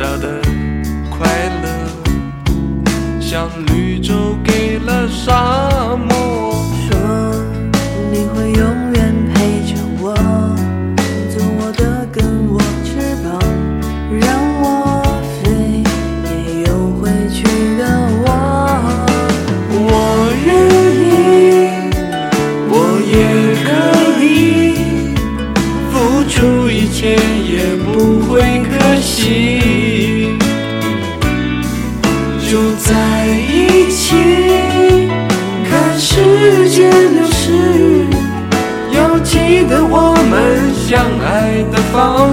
找的快乐，像绿洲给了沙漠。在一起看时间流逝要记得我们相爱的方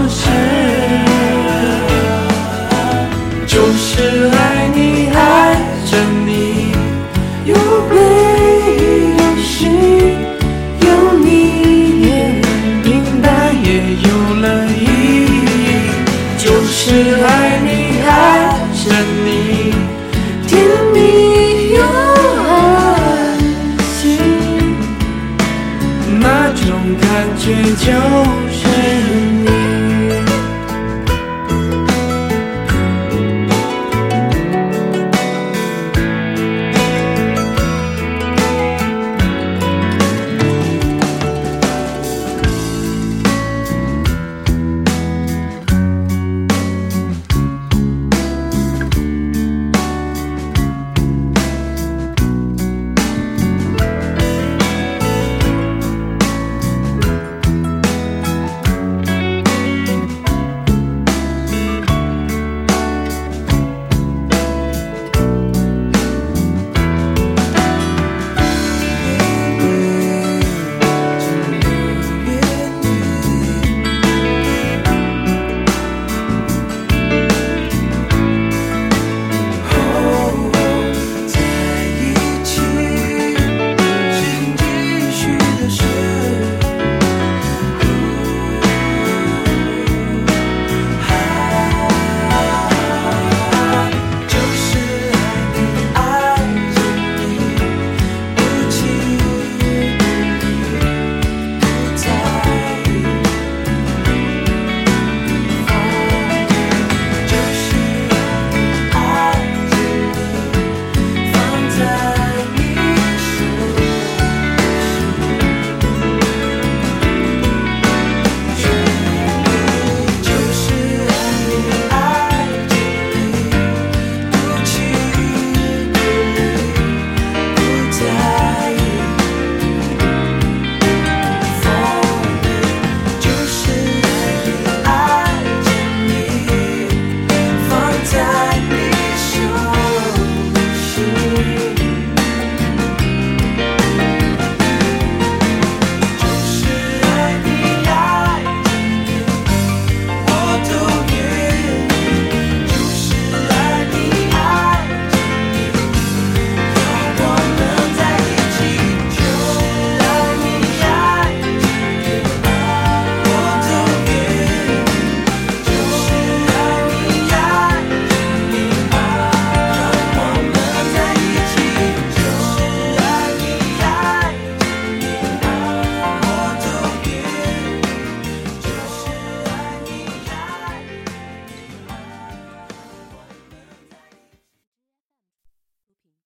却就